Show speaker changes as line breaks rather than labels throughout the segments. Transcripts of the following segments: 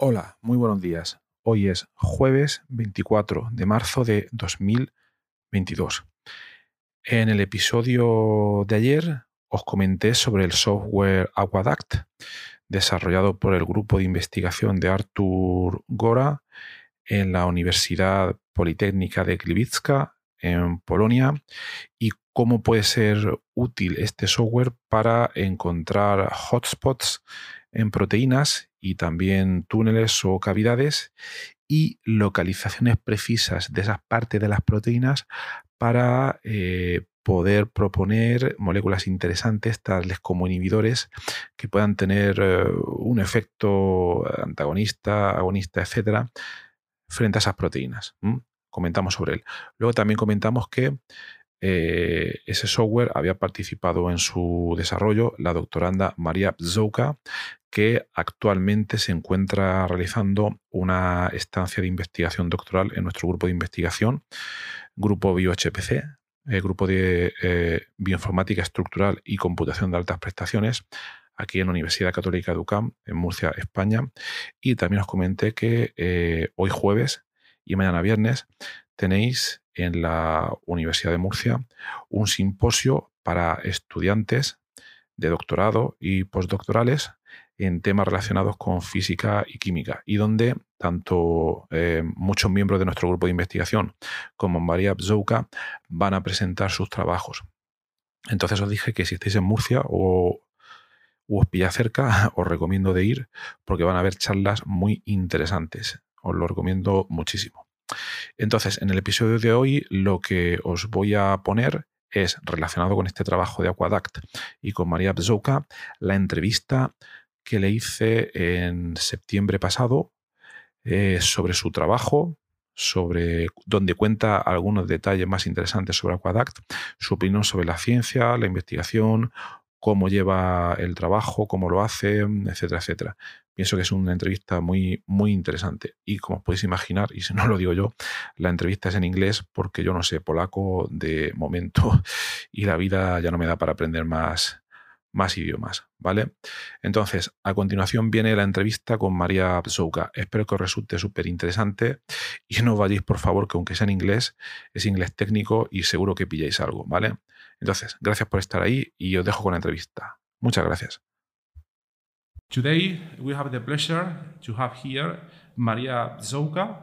Hola, muy buenos días. Hoy es jueves 24 de marzo de 2022. En el episodio de ayer os comenté sobre el software Aquadact, desarrollado por el grupo de investigación de Artur Gora en la Universidad Politécnica de Gliwice en Polonia y cómo puede ser útil este software para encontrar hotspots en proteínas y también túneles o cavidades y localizaciones precisas de esas partes de las proteínas para eh, poder proponer moléculas interesantes, tales como inhibidores, que puedan tener eh, un efecto antagonista, agonista, etcétera, frente a esas proteínas. Comentamos sobre él. Luego también comentamos que eh, ese software había participado en su desarrollo la doctoranda María Bzouka, que actualmente se encuentra realizando una estancia de investigación doctoral en nuestro grupo de investigación, Grupo BioHPC, el eh, Grupo de eh, Bioinformática Estructural y Computación de Altas Prestaciones, aquí en la Universidad Católica de UCAM, en Murcia, España. Y también os comenté que hoy jueves y mañana viernes tenéis en la Universidad de Murcia un simposio para estudiantes de doctorado y postdoctorales en temas relacionados con física y química y donde tanto eh, muchos miembros de nuestro grupo de investigación como María Bzouka van a presentar sus trabajos. Entonces os dije que si estáis en Murcia o, o os pilla cerca, os recomiendo de ir porque van a haber charlas muy interesantes. Os lo recomiendo muchísimo. Entonces, en el episodio de hoy lo que os voy a poner es relacionado con este trabajo de Aquadact y con María Bzouka, la entrevista que le hice en septiembre pasado eh, sobre su trabajo, sobre donde cuenta algunos detalles más interesantes sobre Aquadact, su opinión sobre la ciencia, la investigación, cómo lleva el trabajo, cómo lo hace, etcétera, etcétera. Pienso que es una entrevista muy, muy interesante. Y como podéis imaginar, y si no lo digo yo, la entrevista es en inglés porque yo no sé polaco de momento y la vida ya no me da para aprender más, más idiomas, ¿vale? Entonces, a continuación viene la entrevista con María Bzouka. Espero que os resulte súper interesante y no vayáis, por favor, que aunque sea en inglés, es inglés técnico y seguro que pilláis algo, ¿vale? Entonces, gracias por estar ahí y os dejo con la entrevista. Muchas gracias.
Today, we have the pleasure to have here Maria Zouka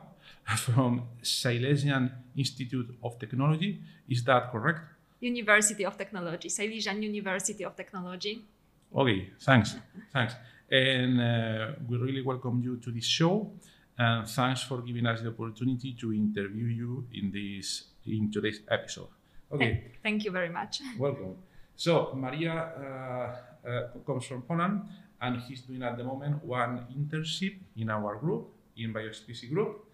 from Silesian Institute of Technology. Is that correct?
University of Technology, Silesian University of Technology.
Okay, thanks, thanks. And uh, we really welcome you to this show, and thanks for giving us the opportunity to interview you in this in today's episode.
Okay. Thank you very much.
Welcome. So Maria uh, uh, comes from Poland and he's doing at the moment one internship in our group, in BioSpecies group,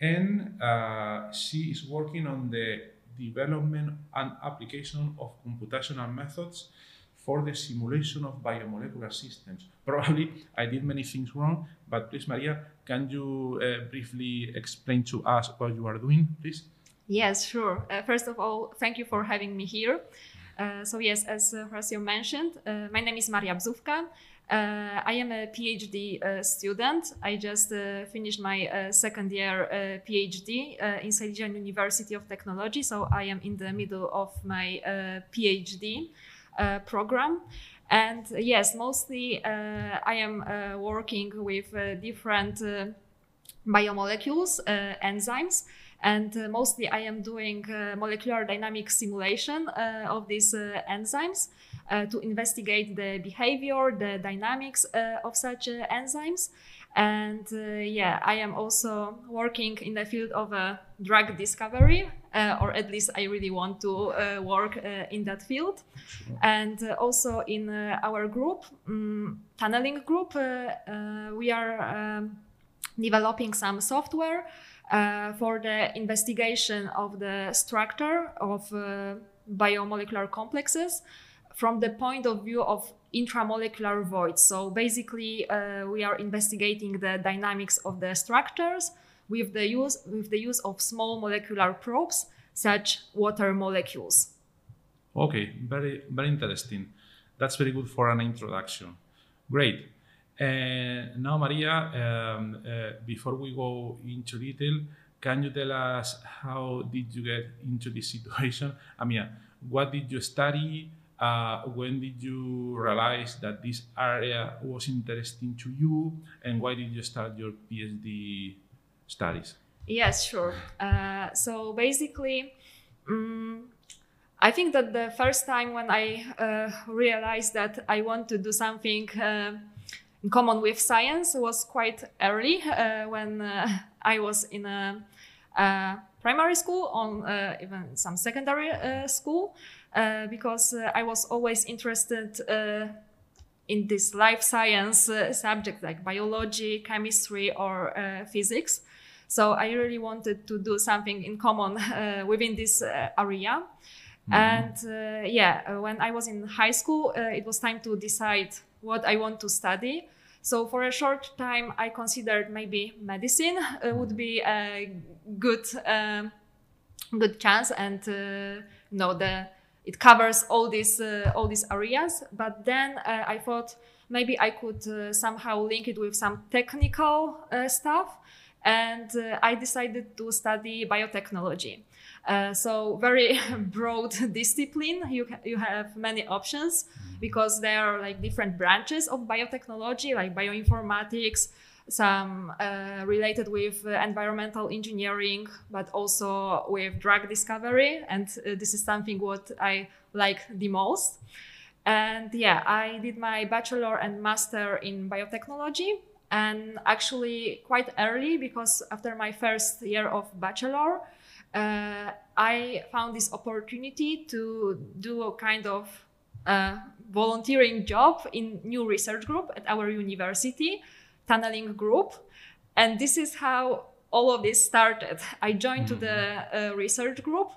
and uh, she is working on the development and application of computational methods for the simulation of biomolecular systems. Probably I did many things wrong, but please, Maria, can you uh, briefly explain to us what you are doing, please?
Yes, sure. Uh, first of all, thank you for having me here. Uh, so yes, as uh, Horacio mentioned, uh, my name is Maria Bzówka. Uh, I am a PhD uh, student. I just uh, finished my second year PhD in Silesian University of Technology. So I am in the middle of my PhD program. And yes, mostly I am working with different biomolecules, enzymes. And uh, mostly I am doing uh, molecular dynamic simulation uh, of these enzymes to investigate the behavior, the dynamics of such enzymes. And yeah, I am also working in the field of drug discovery uh, or at least I really want to uh, work uh, in that field. And uh, also in uh, our group, um, tunneling group, we are um, developing some software for the investigation of the structure of biomolecular complexes from the point of view of intramolecular voids. So basically, uh, we are investigating the dynamics of the structures with the use with the use of small molecular probes, such water molecules.
Okay, very very interesting. That's very good for an introduction. Great. Uh, now, Maria, um, uh, before we go into detail, can you tell us how did you get into this situation? I mean, what did you study? Uh, when did you realize that this area was interesting to you, and why did you start your PhD studies?
Yes, sure. Uh, so basically, um, I think that the first time when I uh, realized that I want to do something uh, in common with science was quite early uh, when uh, I was in a, primary school, on even some secondary school. Uh, because uh, I was always interested uh, in this life science subject like biology, chemistry, or physics. So I really wanted to do something in common within this area. Mm-hmm. And yeah, when I was in high school, it was time to decide what I want to study. So for a short time, I considered maybe medicine uh, would be a good, uh, good chance, and uh, you know the it covers all these uh, all these areas. But then uh, I thought maybe I could uh, somehow link it with some technical uh, stuff, and uh, I decided to study biotechnology. Uh, so very broad discipline. You you have many options because there are like different branches of biotechnology, like bioinformatics, some uh, related with uh, environmental engineering, but also with drug discovery. And uh, this is something what I like the most. And yeah, I did my bachelor and master in biotechnology. And actually, quite early, because after my first year of bachelor, uh, I found this opportunity to do a kind of uh, volunteering job in new research group at our university tunneling group. And this is how all of this started. I joined mm-hmm. to the uh, research group,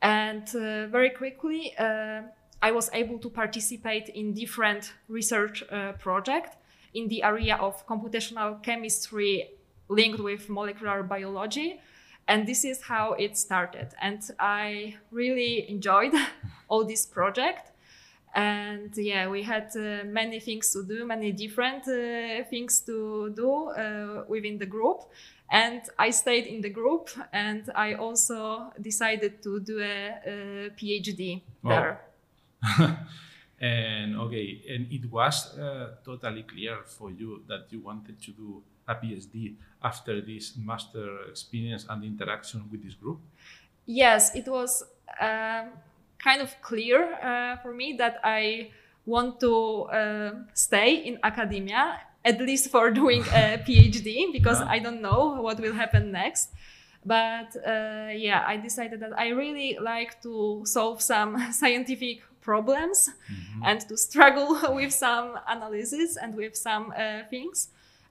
and uh, very quickly uh, I was able to participate in different research uh, projects in the area of computational chemistry linked with molecular biology. And this is how it started. And I really enjoyed all this project and yeah we had uh, many things to do many different uh, things to do uh, within the group. And i stayed in the group and i also decided to do a, a phd there.
And okay and it was uh, totally clear for you that you wanted to do a phd after this master experience and interaction with this group?
Yes it was um, kind of clear uh, for me that I want to uh, stay in academia, at least for doing a PhD, because yeah. I don't know what will happen next. But uh, yeah, I decided that I really like to solve some scientific problems mm-hmm. and to struggle with some analysis and with some uh, things.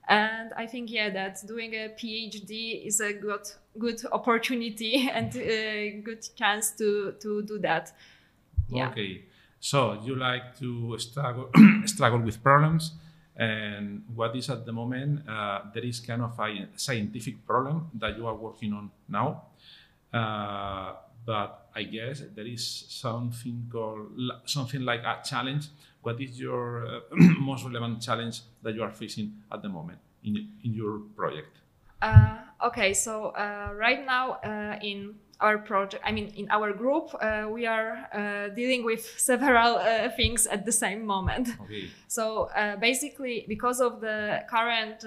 And I think, yeah, that doing a PhD is a good, good opportunity and a good chance to, to do that.
Yeah. Okay. So you like to struggle, struggle with problems. And what is at the moment, uh, there is kind of a scientific problem that you are working on now. Uh, but I guess there is something called something like a challenge what is your uh, most relevant challenge that you are facing at the moment in, in your project?
Uh, okay, so uh, right now uh, in our project, I mean, in our group, uh, we are uh, dealing with several uh, things at the same moment. Okay. So basically, because of the current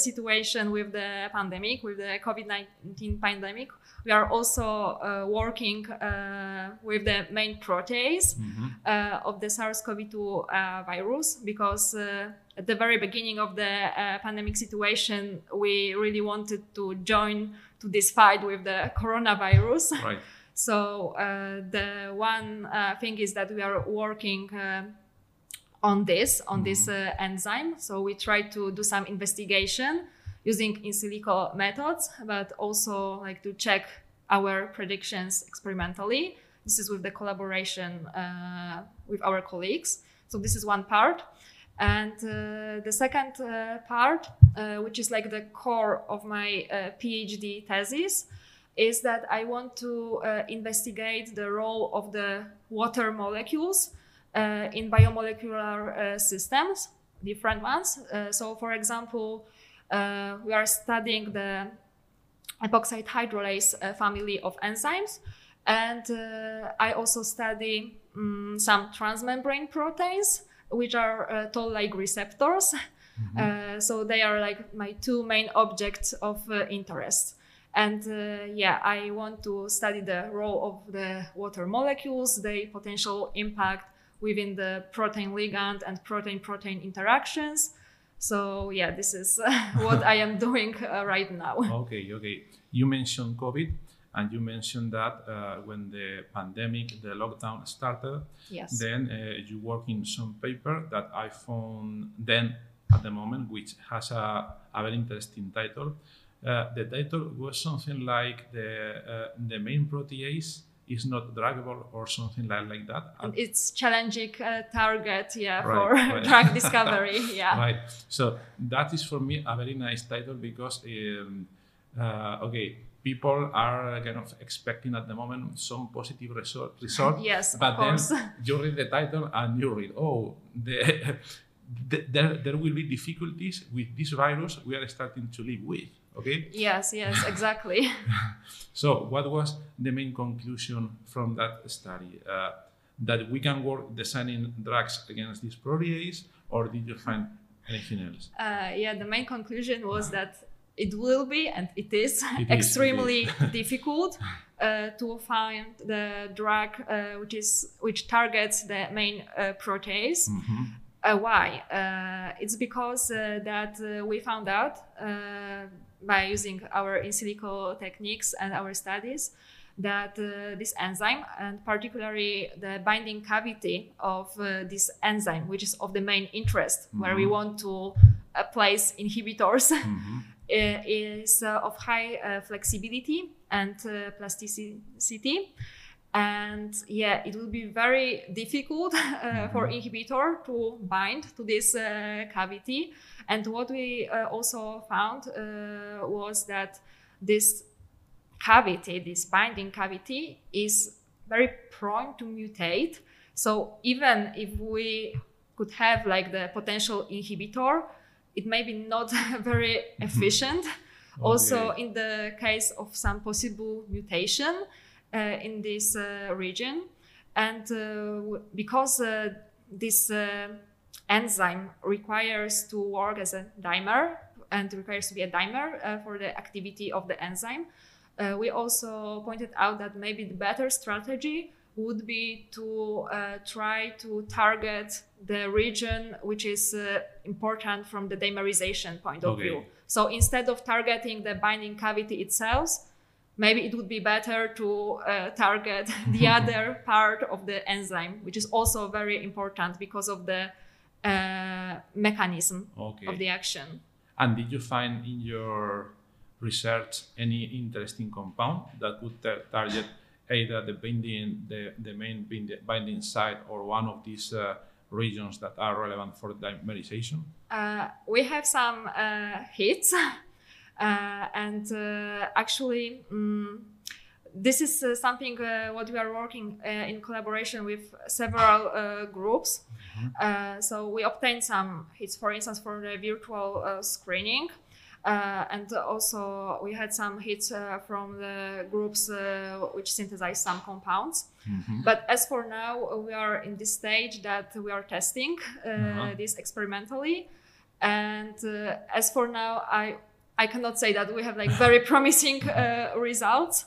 situation with the pandemic, with the COVID 19 pandemic, we are also uh, working uh, with the main protease mm-hmm. uh, of the SARS-CoV-2 uh, virus because uh, at the very beginning of the uh, pandemic situation, we really wanted to join to this fight with the coronavirus. Right. So uh, the one uh, thing is that we are working uh, on this on this uh, enzyme. So we try to do some investigation using in silico methods, but also like to check our predictions experimentally. This is with the collaboration uh, with our colleagues. So this is one part. And uh, the second uh, part, uh, which is like the core of my uh, PhD thesis, is that I want to uh, investigate the role of the water molecules in biomolecular systems, different ones. so, for example, we are studying the epoxide hydrolase family of enzymes. And I also study um, some transmembrane proteins which are uh, toll-like receptors. Mm-hmm. Uh, so they are like my two main objects of uh, interest. And yeah, I want to study the role of the water molecules, their potential impact within the protein ligand and protein protein interactions. So yeah, this is what I am doing uh, right now.
Okay, okay. You mentioned COVID. And you mentioned that uh, when the pandemic, the lockdown started,
yes.
then uh, you work in some paper that I found then at the moment, which has a, a very interesting title. Uh, the title was something like the uh, the main protease is not druggable or something like, like that.
And it's challenging uh, target, yeah, right, for right. drug discovery, yeah.
Right. So that is for me a very nice title because, um, uh, okay, people are kind of expecting at the moment some positive result. result
yes,
but
then
you read the title and you read, oh, the, the, there, there will be difficulties with this virus we are starting to live with. Okay.
Yes. Yes. Exactly.
so, what was the main conclusion from that study? Uh, that we can work designing drugs against this protease, or did you find anything else?
Uh, yeah, the main conclusion was that it will be and it is it extremely is, is. difficult uh, to find the drug uh, which is which targets the main uh, protease. Mm-hmm. Uh, why? Uh, it's because uh, that we found out by using our in silico techniques and our studies that uh, this enzyme and particularly the binding cavity of this enzyme which is of the main interest mm-hmm. where we mm-hmm. want to uh, place inhibitors mm-hmm. Is uh, of high uh, flexibility and uh, plasticity. And yeah it will be very difficult uh, mm-hmm. for inhibitor to bind to this uh, cavity. And what we uh, also found was that this cavity this binding cavity is very prone to mutate. So even if we could have like the potential inhibitor it may be not very mm-hmm. efficient. okay. Also, in the case of some possible mutation uh, in this uh, region, and uh, because uh, this uh, enzyme requires to work as a dimer and requires to be a dimer uh, for the activity of the enzyme, we also pointed out that maybe the better strategy would be to uh, try to target the region which is uh, important from the dimerization point of okay. view. So instead of targeting the binding cavity itself, maybe it would be better to uh, target the other part of the enzyme, which is also very important because of the uh, mechanism okay. of the action.
And did you find in your research any interesting compound that could target either the binding, the, the main binding binding site or one of these uh, regions that are relevant for dimerization?
Uh, we have some uh, hits, uh, and uh, actually, um, this is uh, something what we are working in collaboration with several groups. Mm-hmm. so we obtained some hits, for instance, for the virtual screening. Uh, and also we had some hits uh, from the groups uh, which synthesize some compounds. Mm-hmm. But as for now, we are in this stage that we are testing uh-huh. this experimentally. And uh, as for now, I I cannot say that we have like very promising uh, results.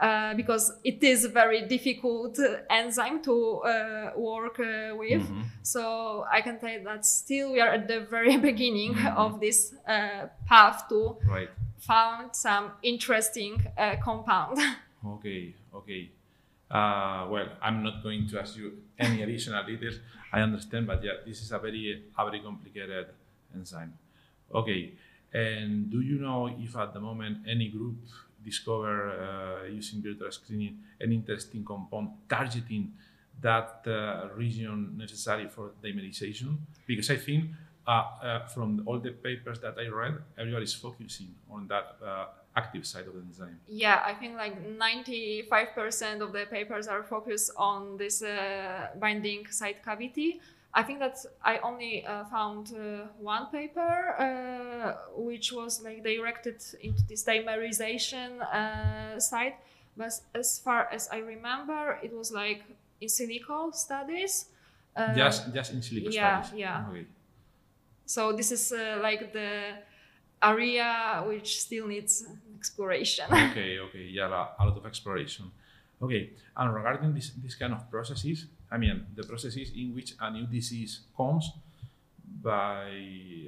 Uh, because it is a very difficult enzyme to uh, work uh, with. Mm-hmm. So I can tell that still we are at the very beginning mm-hmm. of this uh, path to
right.
find some interesting uh, compound.
Okay, okay. Uh, well, I'm not going to ask you any additional details. I understand, but yeah, this is a very, a very complicated enzyme. Okay, and do you know if at the moment any group discover uh, using virtual screening an interesting compound targeting that uh, region necessary for dimerization? Because I think uh, from all the papers that I read, everybody is focusing on that active side of the enzyme.
Yeah, I think like 95% of the papers are focused on this binding site cavity. I think that I only uh, found uh, one paper uh, which was like directed into this dimerization uh, site, but as far as I remember, it was like in silico studies. Uh,
just, just in silico
yeah,
studies.
yeah.
Okay.
So this is uh, like the area which still needs exploration.
okay, okay, yeah, a lot of exploration. Okay, and regarding this, this kind of processes, I mean, the processes in which a new disease comes by,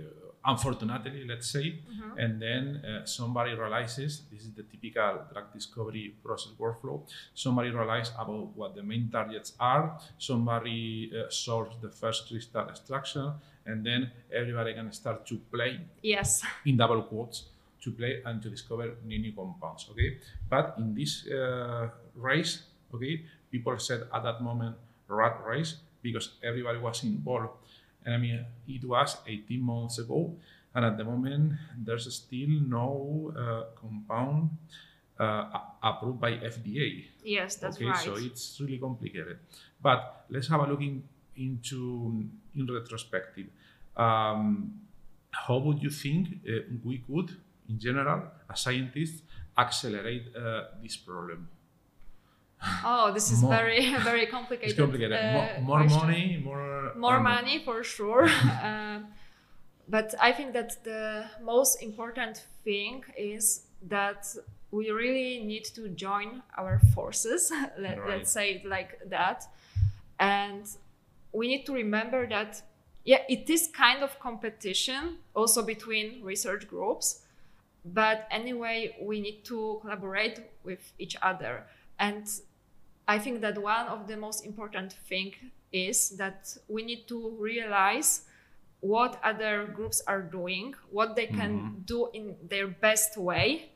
uh, unfortunately, let's say,
Mhm.
and then uh, somebody realizes this is the typical drug discovery process workflow. Somebody realizes about what the main targets are. Somebody uh, solves the first crystal extraction, and then everybody can start to play
Yes.
in double quotes to play and to discover new new compounds. Okay, but in this uh, race, okay, people said at that moment rat race because everybody was involved. And I mean, it was 18 months ago, and at the moment there's still no uh, compound uh, approved by FDA.
Yes, that's
okay,
right.
so it's really complicated. But let's have a look in, into in retrospective. Um, how would you think uh, we could, in general, as scientists, accelerate uh, this problem?
Oh, this is
More-
very very complicated.
It's complicated.
uh,
Mo- more money, more
More
um,
money for sure. um, but I think that the most important thing is that we really need to join our forces. Let,
Right.
Let's say it like that, and we need to remember that yeah, it is kind of competition also between research groups, but anyway, we need to collaborate with each other and I think that one of the most important thing is that we need to realize what other groups are doing, what they can
Mhm.
do in their best way,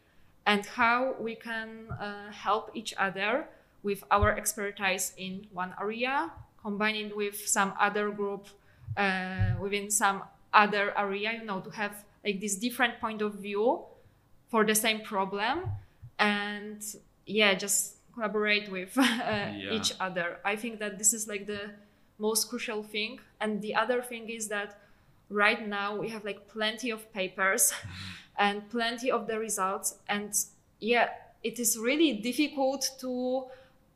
and how we can uh, help each other with our expertise in one area, combining with some other group uh, within some other area, you know, to have like this different point of view for the same problem, and yeah, just collaborate with uh, each other. I think that this is like the most crucial thing. And the other thing is that right now we have like plenty of papers and plenty of the results. And yeah, it is really difficult to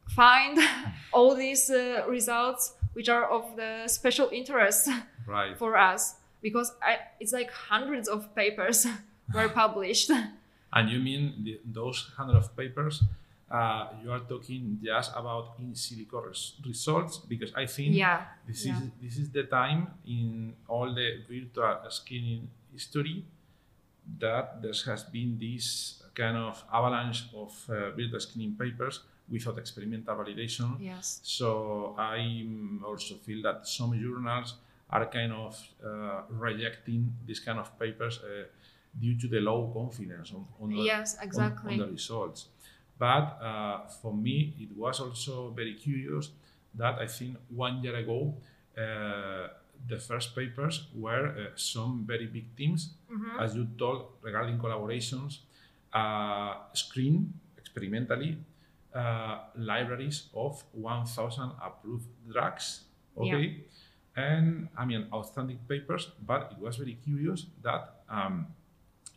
find all these uh, results which are of the special interest
Right.
for us because I, it's like hundreds of papers were published.
And you mean the, those hundred of papers? Uh, you are talking just about in silico res- results because I think
yeah.
this
yeah.
is this is the time in all the virtual screening history that there has been this kind of avalanche of uh, virtual screening papers without experimental validation.
Yes.
So I also feel that some journals are kind of uh, rejecting this kind of papers uh, due to the low confidence on, on, the,
Yes,
on-
exactly.
on, the results. But uh, for me, it was also very curious that I think one year ago, uh, the first papers were uh, some very big teams,
Mhm.
as you told regarding collaborations, uh, screen experimentally uh, libraries of 1,000 approved drugs. Okay. And I mean, outstanding papers, but it was very curious that um,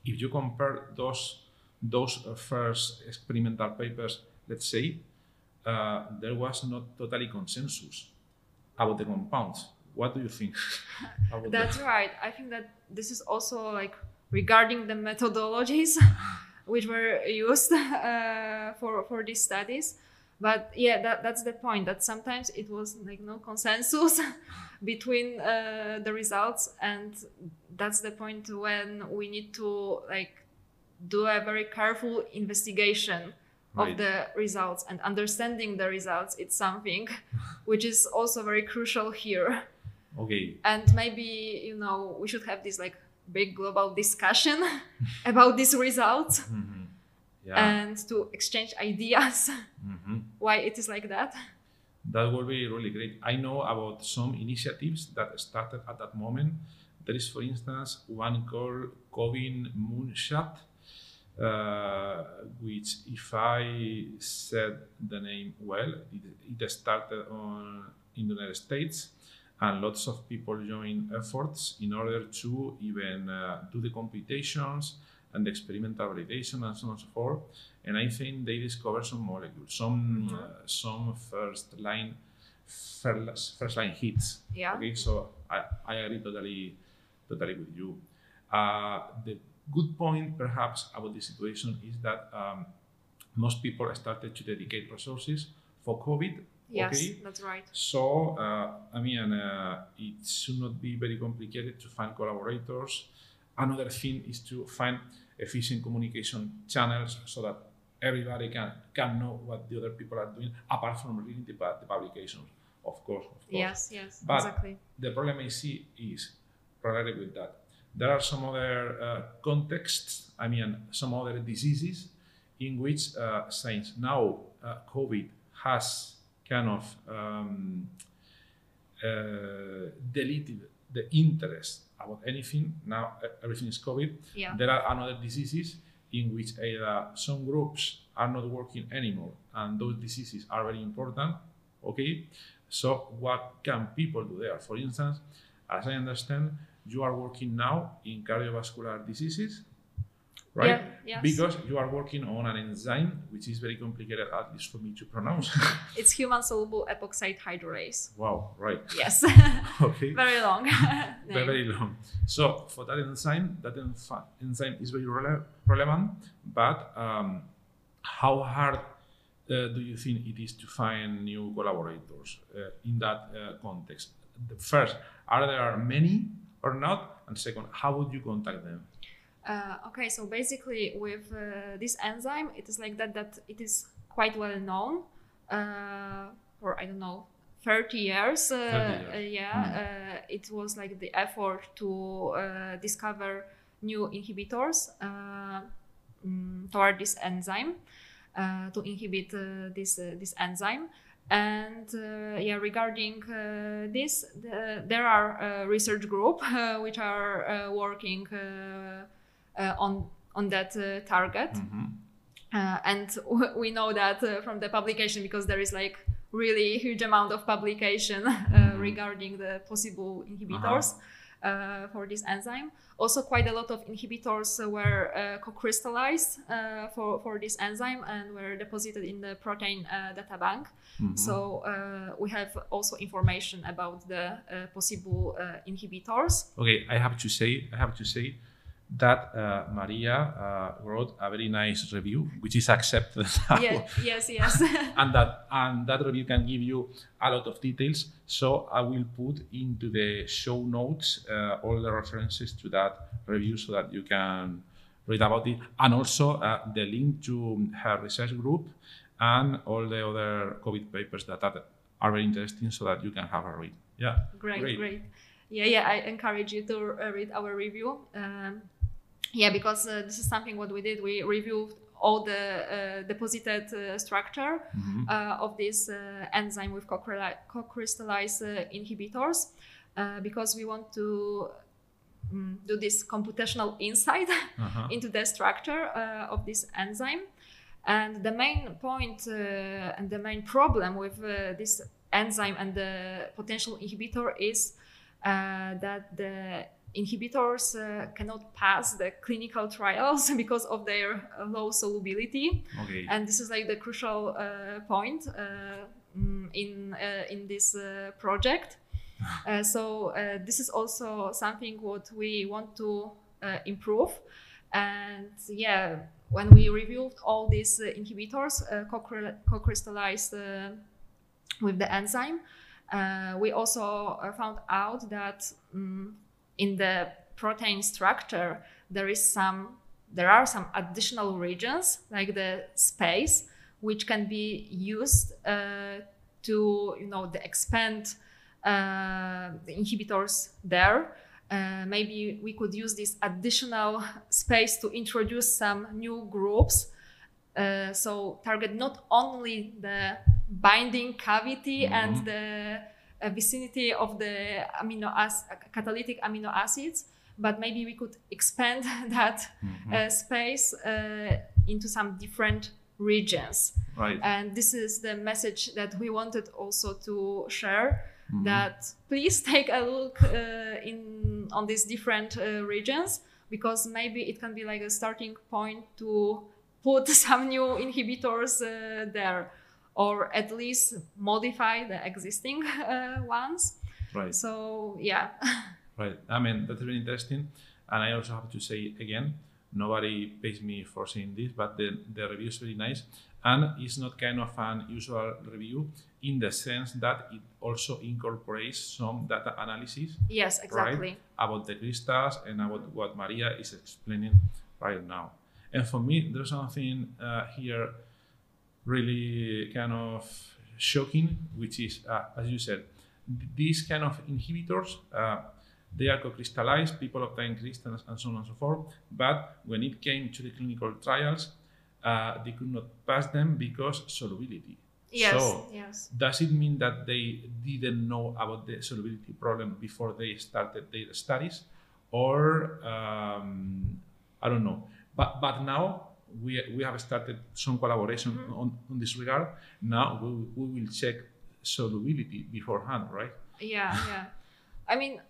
if you compare those those first experimental papers, let's say, uh, there was not totally consensus about the compounds. What do you think
That's
that?
right. I think that this is also like regarding the methodologies which were used uh, for for these studies. But yeah, that, that's the point. That sometimes it was like no consensus between uh, the results, and that's the point when we need to like do a very careful investigation of the results and understanding the results it's something which is also very crucial here
Okay.
and maybe you know we should have this like big global discussion about these results
Mhm. Yeah.
and to exchange ideas
Mhm.
why it is like that
That would be really great. I know about some initiatives that started at that moment. There is, for instance, one called COVID Moonshot, uh, which, if I said the name well, it, it started on in the United States, and lots of people joined efforts in order to even uh, do the computations and the experimental validation and so on and so forth. And I think they discovered some molecules, some
Mhm.
uh, some first line first, first line hits.
yeah
Okay, so I, I agree totally totally with you. Uh, the good point perhaps about the situation is that um, most people started to dedicate resources for COVID.
yes
Okay,
that's right
so, uh, I mean, uh, it should not be very complicated to find collaborators. Another thing is to find efficient communication channels so that everybody can, can know what the other people are doing, apart from reading the, the publications, of course. Of course.
yes yes
But-
exactly
The problem I see is related with that. There are some other uh, contexts, I mean, some other diseases in which uh, since now uh, COVID has kind of um, uh, deleted the interest about anything. Now everything is COVID.
yeah
There are another diseases in which either some groups are not working anymore, and those diseases are very important. Okay, so what can people do there? For instance, as I understand, you are working now in cardiovascular diseases, right?
yeah yes.
Because you are working on an enzyme which is very complicated, at least for me to pronounce.
it's human soluble epoxide hydrolase
wow, right?
yes
Okay.
very long
very, very long. So for that enzyme, that enzyme is very rele- relevant. But um, how hard uh, do you think it is to find new collaborators uh, in that uh, context? The first, are there many or not? And second, how would you contact them?
Uh, okay, so basically with uh, this enzyme, it is like that that it is quite well known uh, for I don't know 30 years. Uh,
30 years.
uh, yeah, uh, it was like the effort to uh, discover new inhibitors uh, mm, toward this enzyme uh, to inhibit uh, this uh, this enzyme. And uh, yeah, regarding uh, this, the, there are uh, research group uh, which are uh, working on on that uh, target.
Mhm.
Uh, and w- we know that from the publication because there is like really huge amount of publication uh, regarding the possible inhibitors uh, for this enzyme. Also, quite a lot of inhibitors were uh, co-crystallized uh, for, for this enzyme and were deposited in the protein uh, data bank.
Mhm.
So uh, we have also information about the uh, possible uh, inhibitors.
Okay, I have to say, I have to say that uh, Maria uh, wrote a very nice review, which is accepted.
Yeah, yes, yes.
and that and that review can give you a lot of details. So I will put into the show notes uh, all the references to that review so that you can read about it, and also uh, the link to her research group and all the other COVID papers that are, are very interesting, so that you can have a read. Yeah,
great,
Great.
great, Yeah, yeah. I encourage you to uh, read our review. Um, yeah, because uh, this is something what we did. We reviewed all the uh, deposited uh, structure
Mhm.
uh, of this uh, enzyme with co-crystalli- co-crystallized uh, inhibitors uh, because we want to mm, do this computational insight
Uh-huh.
into the structure uh, of this enzyme. And the main point uh, and the main problem with uh, this enzyme and the potential inhibitor is uh, that the inhibitors uh, cannot pass the clinical trials because of their low solubility
Okay.
and this is like the crucial uh, point uh, mm, in uh, in this uh, project. Uh, so uh, this is also something what we want to uh, improve. And yeah, when we reviewed all these inhibitors uh, co-cry- co-crystallized uh, with the enzyme, uh, we also found out that mm, in the protein structure there is some there are some additional regions like the space which can be used uh, to you know the expand uh, the inhibitors there. Uh, maybe we could use this additional space to introduce some new groups. Uh, so target not only the binding cavity
Mhm.
and the uh, vicinity of the amino ac- catalytic amino acids, but maybe we could expand that
Mhm.
uh, space uh, into some different regions.
right.
And this is the message that we wanted also to share.
Mhm.
That please take a look uh, in on these different uh, regions because maybe it can be like a starting point to put some new inhibitors uh, there, or at least modify the existing uh, ones.
right.
So yeah,
Right. I mean, that's really interesting. And I also have to say again, nobody pays me for saying this, but the, the review is very nice. And it's not kind of an usual review in the sense that it also incorporates some data analysis
yes, exactly.
right, about the crystals and about what Maria is explaining right now. And for me, there's something uh, here really kind of shocking, which is, uh, as you said, th- these kind of inhibitors, uh, they are co-crystallized, people obtain crystals and so on and so forth. But when it came to the clinical trials, uh, they could not pass them because solubility.
Yes,
So,
yes.
does it mean that they didn't know about the solubility problem before they started their studies or um, i don't know but but now we, we have started some collaboration
Mhm.
on, on this regard now we, we will check solubility beforehand right
yeah yeah i mean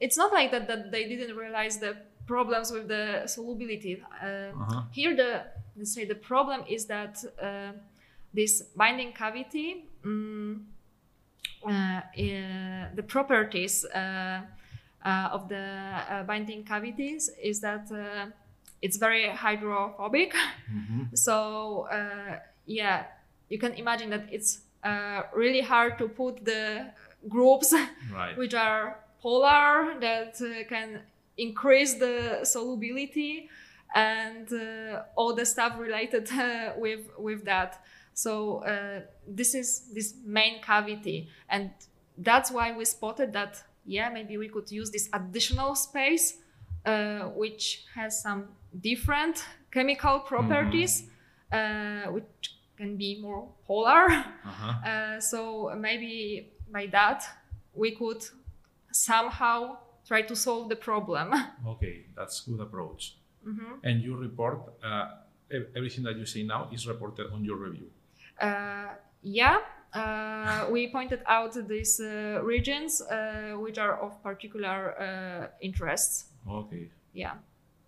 it's not like that that they didn't realize the problems with the solubility uh,
uh-huh.
here the let's say the problem is that uh, this binding cavity mm, uh, uh, the properties uh, uh, of the uh, binding cavities is that uh, it's very hydrophobic.
Mhm.
so uh, yeah you can imagine that it's uh, really hard to put the groups
right.
which are polar that uh, can increase the solubility and uh, all the stuff related uh, with with that. So uh, this is this main cavity. And that's why we spotted that yeah maybe we could use this additional space uh, which has some different chemical properties uh, which can be more polar
uh-huh.
uh, so maybe by that we could somehow try to solve the problem.
okay that's good approach
Mhm.
and you report uh, everything that you say now is reported on your review
Uh, yeah, uh, we pointed out these uh, regions uh, which are of particular uh, interest.
okay
Yeah.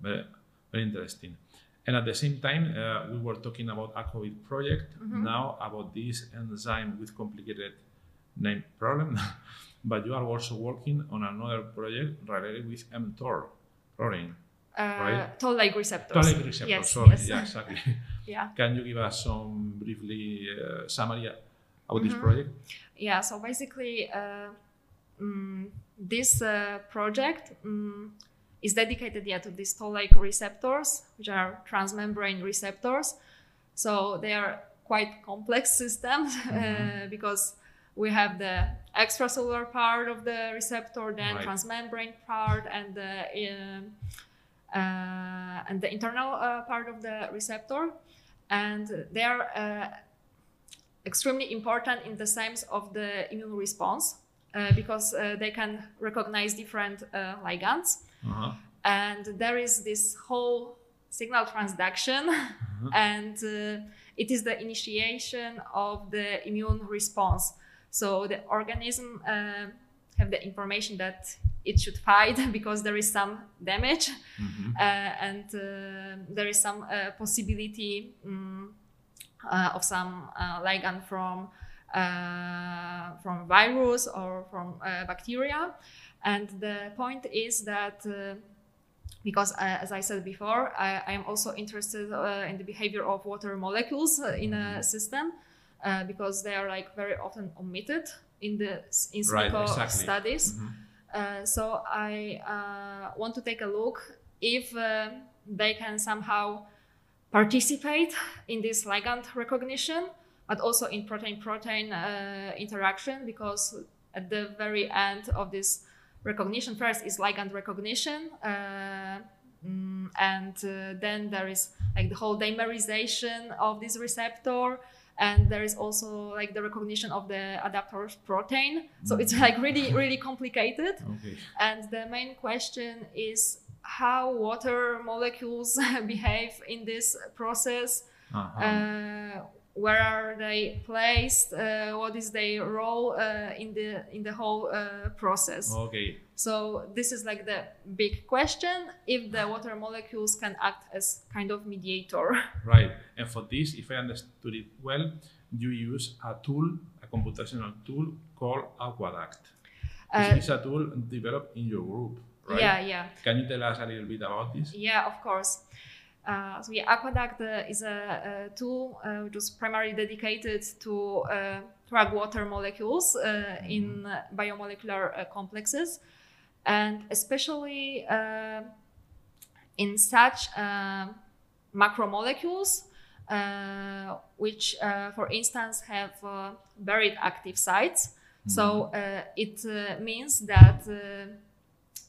very, very interesting. And at the same time, uh, we were talking about a COVID project.
Mhm.
Now about this enzyme with complicated name problem, but you are also working on another project related with mTOR protein,
Uh,
Right.
Toll-like receptors.
toll-like receptor.
Yes,
sorry,
yes.
yeah, exactly.
Yeah.
Can you give us some briefly uh, summary about this
Mhm.
project?
Yeah, so basically, uh, mm, this uh, project mm, is dedicated yeah, to these toll-like receptors, which are transmembrane receptors. So they are quite complex systems uh,
Mhm.
because we have the extracellular part of the receptor, then
Right.
transmembrane part, and the um, uh, and the internal uh, part of the receptor, and they are uh, extremely important in the sense of the immune response uh, because uh, they can recognize different uh, ligands
Uh-huh.
and there is this whole signal transduction and uh, it is the initiation of the immune response so the organism uh, have the information that it should fight because there is some damage
Mhm.
uh, and uh, there is some uh, possibility mm, uh, of some uh, ligand from uh, from virus or from uh, bacteria. And the point is that uh, because, uh, as I said before, I, I am also interested uh, in the behavior of water molecules uh, in a system uh, because they are like very often omitted in the in
Right, exactly.
studies.
Mhm.
Uh, so I uh, want to take a look if they can somehow participate in this ligand recognition, but also in protein-protein uh, interaction because at the very end of this recognition, first is ligand recognition, uh, mm, and uh, then there is like the whole dimerization of this receptor, and there is also like the recognition of the adaptor protein. So it's like really, really complicated.
Okay.
And the main question is how water molecules behave in this process.
Uh-huh.
Uh, where are they placed? Uh, what is their role uh, in the in the whole uh, process?
okay.
So this is like the big question: if the water molecules can act as kind of mediator.
Right. And for this, if I understood it well, you use a tool, a computational tool called Aquaduct.
Uh,
it's a tool developed in your group, right?
Yeah, yeah.
Can you tell us a little bit about this?
Yeah, of course. Uh, so yeah, Aquaduct uh, is a, a tool uh, which was primarily dedicated to uh, track water molecules uh, in biomolecular complexes, and especially uh, in such uh, macromolecules, uh, which, uh, for instance, have uh, buried active sites. So uh, it uh, means that uh,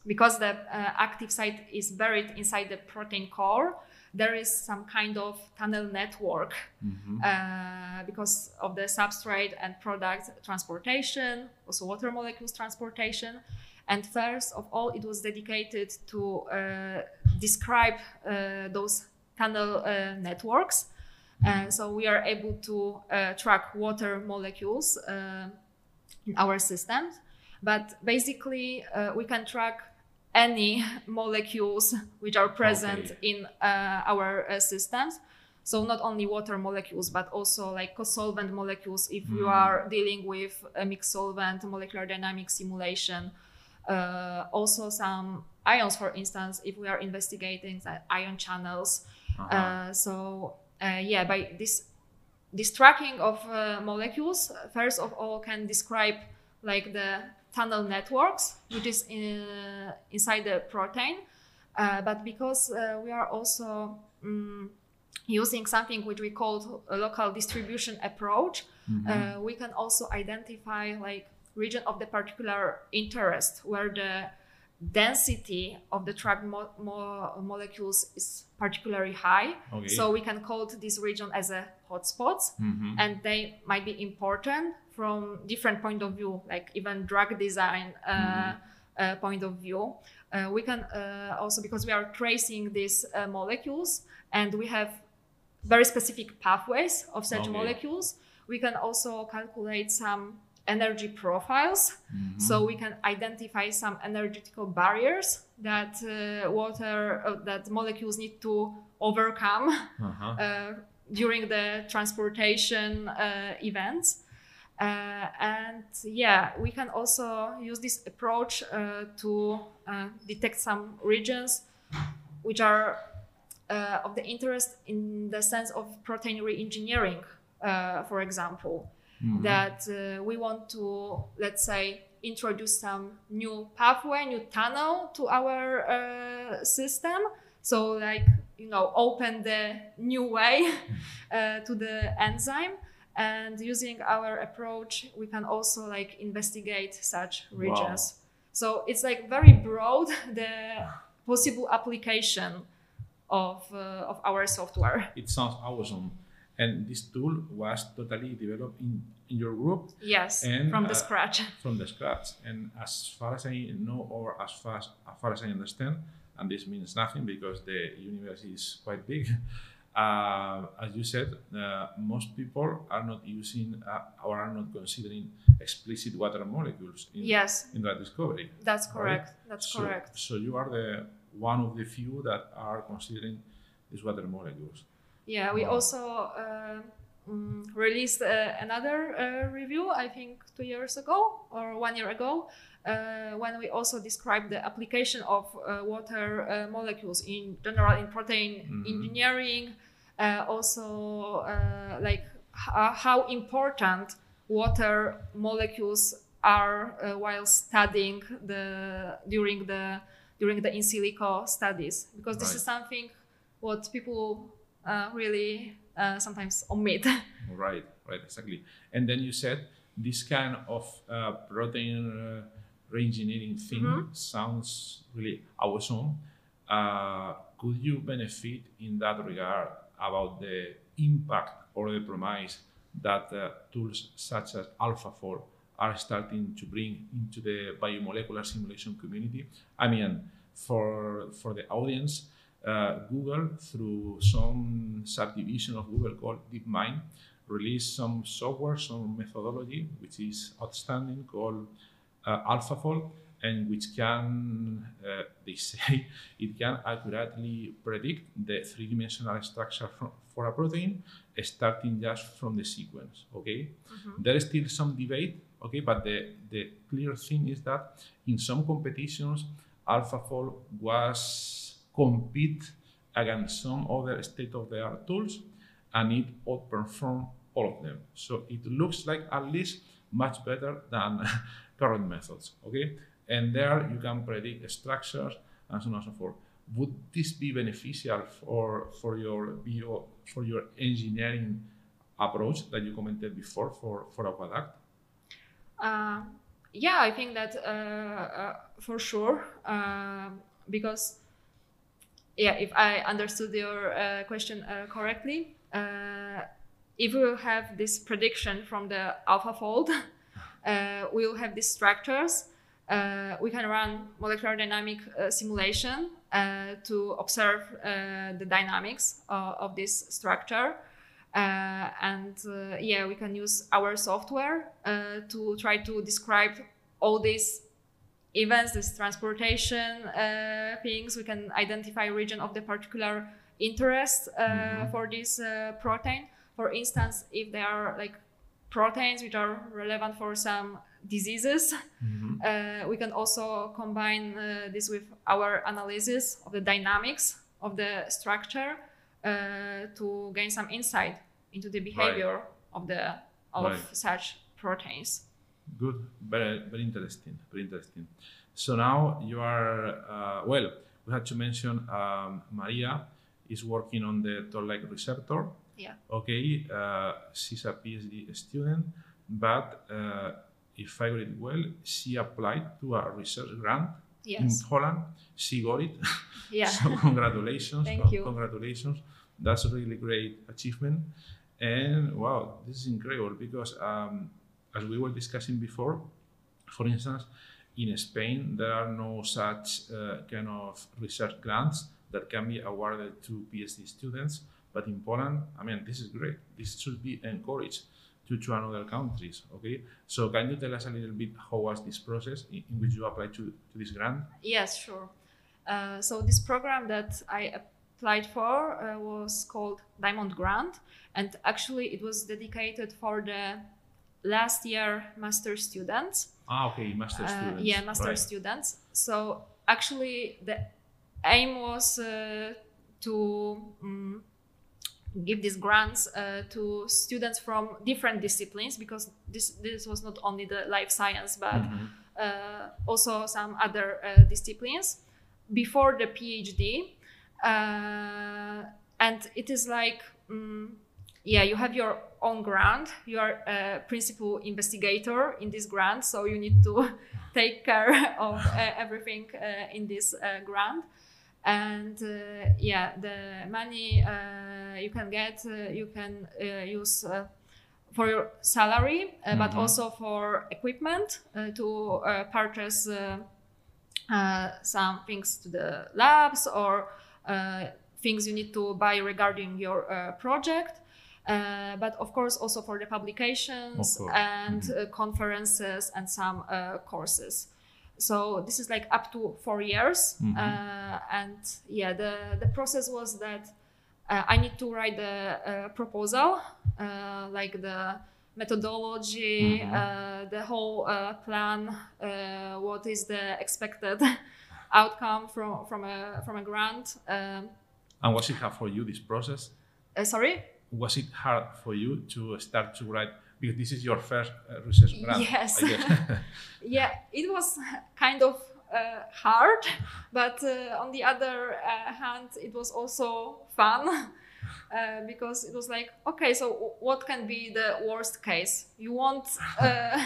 because the uh, active site is buried inside the protein core, there is some kind of tunnel network uh, because of the substrate and product transportation, also water molecules transportation. And first of all, it was dedicated to uh, describe uh, those tunnel uh, networks. And so we are able to uh, track water molecules uh, in our systems. But basically, we can track any molecules which are present
Okay.
in uh, our uh, systems. So not only water molecules, but also like co-solvent molecules. If you are dealing with a mixed solvent molecular dynamics simulation, uh, also some ions, for instance, if we are investigating the ion channels. Uh, so uh, yeah, by this this tracking of uh, molecules, first of all, can describe like the tunnel networks, which is in, inside the protein. Uh, but because uh, we are also mm, using something which we call a local distribution approach, uh, we can also identify like region of the particular interest where the density of the tracked mo- mo- molecules is particularly high.
Okay.
So we can code this region as a hotspots,
Mm-hmm.
and they might be important from different point of view, like even drug design uh, uh, point of view. Uh, we can uh, also because we are tracing these uh, molecules, and we have very specific pathways of such
Okay.
molecules. We can also calculate some energy profiles, so we can identify some energetical barriers that uh, water that molecules need to overcome
Uh-huh.
uh, during the transportation uh, events. Uh, and yeah, we can also use this approach uh, to uh, detect some regions which are uh, of the interest in the sense of protein re-engineering, uh, for example, that uh, we want to, let's say, introduce some new pathway, new tunnel to our uh, system. So, like, you know, open the new way uh, to the enzyme. And using our approach, we can also like investigate such regions. So it's like very broad the possible application of uh, of our software.
It sounds awesome. And this tool was totally developed in, in your group
Yes,
And,
from the
uh,
scratch.
from the scratch. And as far as I know, or as far as, as far as I understand, and this means nothing because the universe is quite big. Uh, as you said, uh, most people are not using uh, or are not considering explicit water molecules in,
Yes,
in drug discovery.
that's
right?
correct. That's
so,
correct.
So you are the one of the few that are considering these water molecules.
Yeah, we
Wow.
also uh, mm, released uh, another uh, review, I think two years ago or one year ago, when we also describe the application of uh, water uh, molecules in general in protein
Mhm.
engineering, uh, also uh, like h- how important water molecules are uh, while studying the during the during the in silico studies because this
Right.
is something what people uh, really uh, sometimes omit.
Right, right, exactly. And then you said this kind of uh, protein uh, reengineering thing
Mhm.
sounds really awesome. Uh, could you benefit in that regard about the impact or the promise that uh, tools such as AlphaFold are starting to bring into the biomolecular simulation community? I mean, for for the audience, uh, Google through some subdivision of Google called DeepMind released some software, some methodology which is outstanding called AlphaFold and which can, uh, they say, it can accurately predict the three-dimensional structure from, for a protein starting just from the sequence, okay? There is still some debate, okay, but the, the clear thing is that in some competitions, AlphaFold was compete against some other state-of-the-art tools and it outperformed all of them. So it looks like at least much better than current methods, okay? And there you can predict structures and so on and so forth. Would this be beneficial for, for your bio, for your engineering approach that you commented before for, for Aquaduct?
Uh, yeah, I think that uh, uh, for sure, um because yeah, if I understood your uh, question uh, correctly, uh, if we have this prediction from the AlphaFold, uh, we will have these structures. Uh, we can run molecular dynamic uh, simulation uh, to observe uh, the dynamics of, this structure. Uh, and uh, yeah, we can use our software uh, to try to describe all these events, this transportation uh, things. We can identify region of the particular interest uh, for this uh, protein. For instance, if there are like proteins which are relevant for some diseases, uh, we can also combine uh, this with our analysis of the dynamics of the structure uh, to gain some insight into the behavior of the of
Right.
such proteins.
Good, very, very interesting, very interesting. So now you are, uh, well, we had to mention um, Maria is working on the toll-like receptor.
Yeah.
Okay, uh, she's a PhD student, but uh, if I got it well, she applied to a research grant in
Yes.
Holland. She got it.
Yeah.
So congratulations.
Thank you.
Congratulations. That's a really great achievement. And wow, this is incredible because um, as we were discussing before, for instance, in Spain, there are no such uh, kind of research grants that can be awarded to PhD students. But in Poland, I mean, this is great. This should be encouraged to, to another countries. Okay. So can you tell us a little bit how was this process in, in which you applied to, to this grant?
Yes, sure. Uh, so this program that I applied for uh, was called Diamond Grant, and actually it was dedicated for the last year master students.
Ah, okay, master
Uh,
students.
yeah, master
right.
students. So actually, the aim was uh, to um, give these grants uh, to students from different disciplines because this this was not only the life science but
Mhm.
uh, also some other uh, disciplines before the PhD. Uh, and it is like, mm, yeah, you have your own grant. You are a principal investigator in this grant, so you need to take care of uh, everything uh, in this uh, grant. And uh, yeah, the money uh, you can get, uh, you can uh, use uh, for your salary, uh, but
Mhm.
also for equipment uh, to uh, purchase uh, uh, some things to the labs or uh, things you need to buy regarding your uh, project. Uh, but of course, also for the publications and uh, conferences and some uh, courses. So this is like up to four years,
Mhm.
uh, and yeah, the the process was that uh, I need to write the proposal, uh, like the methodology,
Mhm.
uh, the whole uh, plan, uh, what is the expected outcome from from a from a grant. Um,
And was it hard for you this process?
uh, sorry.
Was it hard for you to start to write because this is your first uh, research grant?
Yes. Yeah, it was kind of uh, hard, but uh, on the other uh, hand, it was also fun uh, because it was like, okay, so what can be the worst case? You won't uh,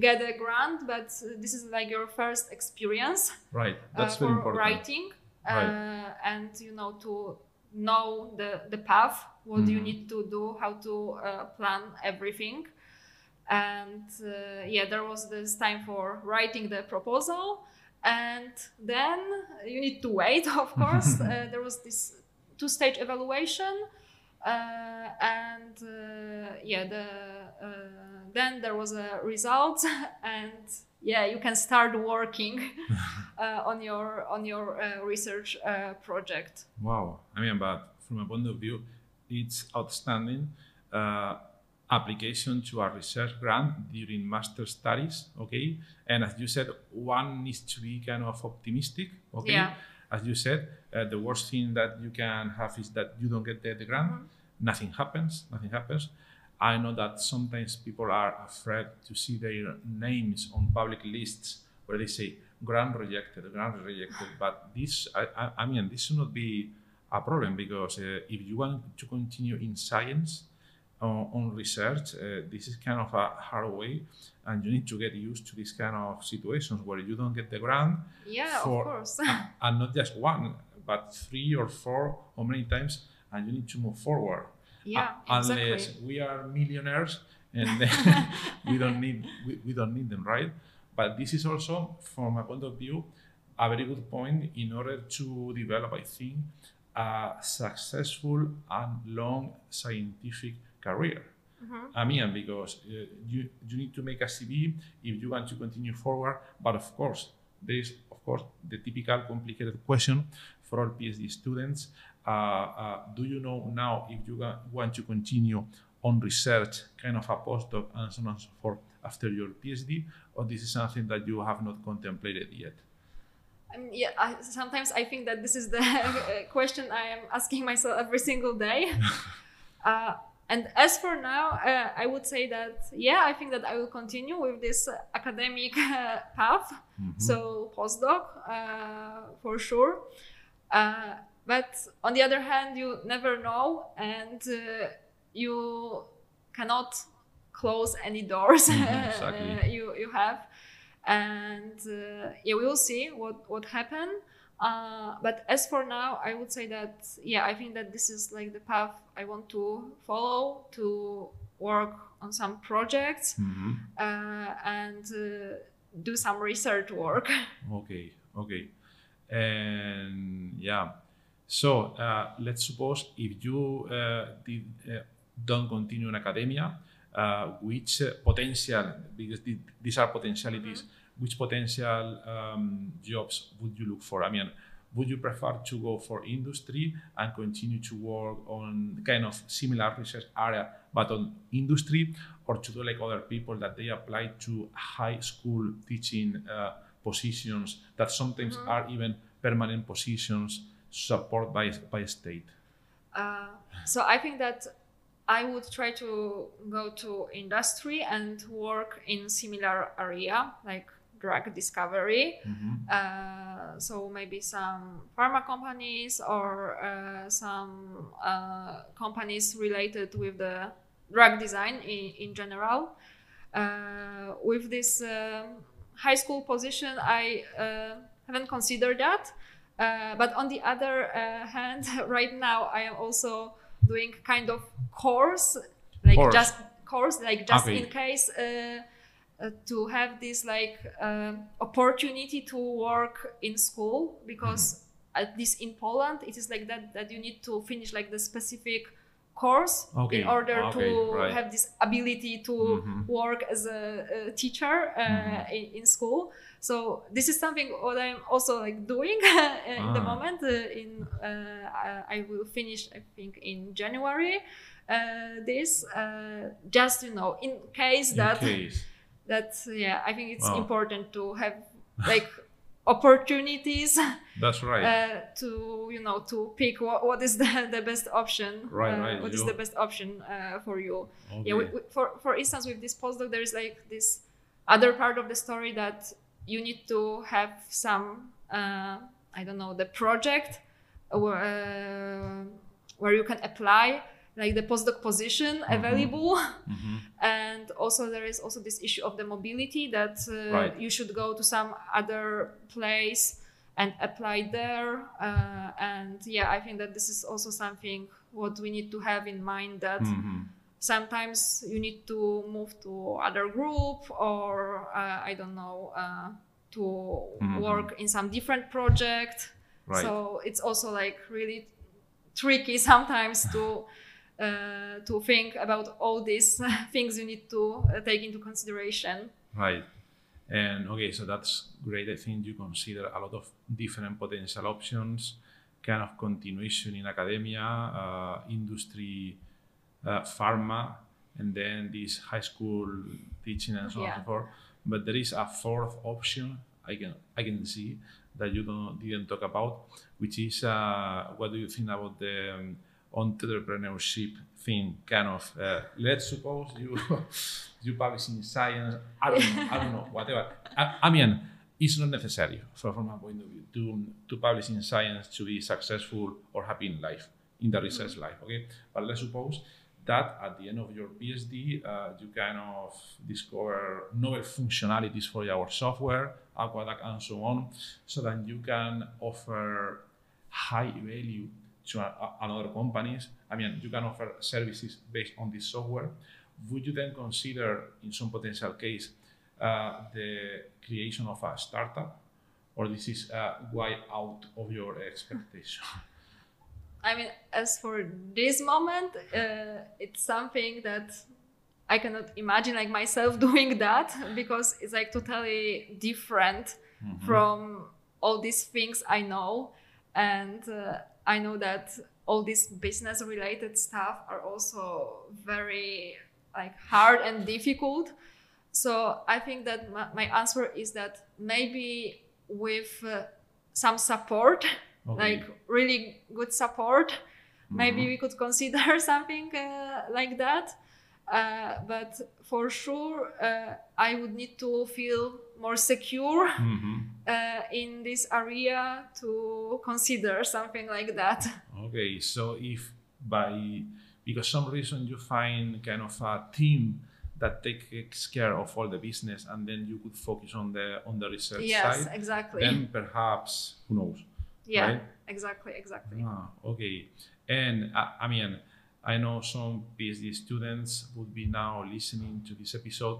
get a grant, but this is like your first experience.
Right. That's very important.
writing, uh,
Right.
and you know to know the the path, what you
Mhm.
need to do, how to uh, plan everything. And uh, yeah, there was this time for writing the proposal, and then you need to wait. Of course, uh, there was this two-stage evaluation, uh, and uh, yeah, the uh, then there was a result, and yeah, you can start working uh, on your on your uh, research uh, project.
Wow. I mean, but from a point of view, it's outstanding. Uh, application to a research grant during master studies. Okay. And as you said, one needs to be kind of optimistic. Okay.
Yeah.
As you said, uh, the worst thing that you can have is that you don't get the, the grant.
Mhm.
Nothing happens. Nothing happens. I know that sometimes people are afraid to see their names on public lists where they say grant rejected, grant rejected. But this, I, I, I mean, this should not be a problem because uh, if you want to continue in science uh, on research, uh, this is kind of a hard way, and you need to get used to these kind of situations where you don't get the grant,
Yeah,
For-
of course.
and not just one, but three or four or many times, and you need to move forward.
Yeah,
Uh,
exactly.
unless we are millionaires and then we don't need we, we don't need them right but this is also from a point of view a very good point in order to develop i think a successful and long scientific career
Mhm.
I mean, because uh, you you need to make a CV if you want to continue forward. But of course, there is of course the typical complicated question for all PhD students: Do you know now if you want to continue on research, kind of a postdoc, and so on and so forth after your PhD, or this is something that you have not contemplated yet?
Um, yeah, I, sometimes I think that this is the uh, question I am asking myself every single day. uh, and as for now, uh, I would say that yeah, I think that I will continue with this uh, academic uh, path. So postdoc uh, for sure. But on the other hand, you never know, and uh, you cannot close any doors
Mhm, exactly.
uh, you you have and uh, yeah we will see what what happen uh, but as for now i would say that yeah i think that this is like the path i want to follow to work on some projects
Mhm.
uh, and uh, do some research work
Okay, okay. And yeah, so uh, let's suppose if you uh, did, uh, don't continue in academia, uh, which uh, potential, because the, these are potentialities, which potential um, jobs would you look for? I mean, would you prefer to go for industry and continue to work on kind of similar research area, but on industry, or to do like other people that they apply to high school teaching uh, positions that sometimes are even permanent positions supported by by state?
Uh, so I think that I would try to go to industry and work in similar area like drug discovery. Uh, so maybe some pharma companies or uh, some uh, companies related with the drug design in, in general. Uh, with this um high school position, I uh, haven't considered that. Uh, but on the other uh, hand, right now I am also doing kind of course, like
Course.
just course, like just
Okay.
in case uh, uh, to have this like uh, opportunity to work in school because at least in Poland it is like that that you need to finish like the specific course
Okay,
in order
okay,
to
right.
have this ability to
Mhm.
work as a, a teacher uh,
Mhm.
in, in school so this is something what i'm also like doing in the
Ah.
moment uh, in uh, I- will finish i think in january uh, this uh, just you know in case
In
that
case.
that yeah i think it's
Wow.
important to have like opportunities
That's right.
uh, to you know to pick what, what is the, the best option
Right,
uh,
right,
what is
you-
the best option uh, for you
okay.
yeah we, we, for for instance with this postdoc there is like this other part of the story that you need to have some uh, i don't know the project uh, where you can apply like the postdoc position
Mm-hmm.
available and also there is also this issue of the mobility that uh,
Right.
you should go to some other place and apply there uh, and yeah i think that this is also something what we need to have in mind that
Mhm.
Sometimes you need to move to other group or uh, i don't know uh, to
Mhm.
work in some different project
Right.
so it's also like really tricky sometimes to uh, to think about all these things you need to uh, take into consideration
Right. And okay, so that's great. I think you consider a lot of different potential options, kind of continuation in academia, uh, industry, uh, pharma, and then this high school teaching and so on and so forth. But there is a fourth option I can I can see that you don't didn't talk about, which is uh, what do you think about the um, entrepreneurship thing? Kind of. Uh, let's suppose you you publish in science. I don't know. I don't know. Whatever. I, I mean, it's not necessary from, from my point of view to to publish in science to be successful or happy in life in the research life. Okay, but let's suppose that at the end of your PhD, uh, you kind of discover novel functionalities for your software, Aquaduct, and so on, so that you can offer high value to a- a- another companies. I mean, you can offer services based on this software. Would you then consider, in some potential case, uh, the creation of a startup, or this is uh, way out of your expectation?
I mean, as for this moment, uh, it's something that I cannot imagine like myself doing that because it's like totally different from all these things I know, and uh, I know that all these business related stuff are also very like hard and difficult. So I think that my, my answer is that maybe with uh, some support
Okay.
like really good support maybe we could consider something uh, like that uh, but for sure uh, i would need to feel more secure
Mhm.
uh, in this area to consider something like that
Okay, so if by because some reason you find kind of a team that takes care of all the business and then you could focus on the on the research
yes
side,
exactly
then perhaps who knows?
Yeah
right?
exactly exactly
Ah, okay. And uh, I mean, I know some PhD students would be now listening to this episode.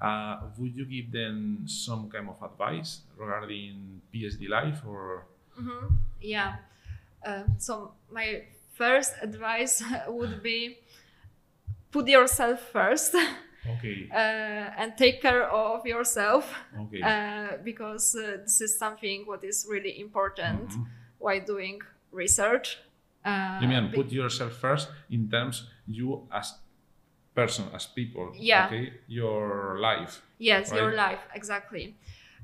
Uh, would you give them some kind of advice regarding PhD life or?
Mhm. Yeah. Uh, so my first advice would be put yourself first
Okay.
uh, and take care of yourself
Okay.
uh, because uh, this is something what is really important
Mhm.
while doing research. Uh,
You mean
be-
put yourself first in terms you as person, as people.
Yeah.
Okay. Your life.
yes, your life exactly,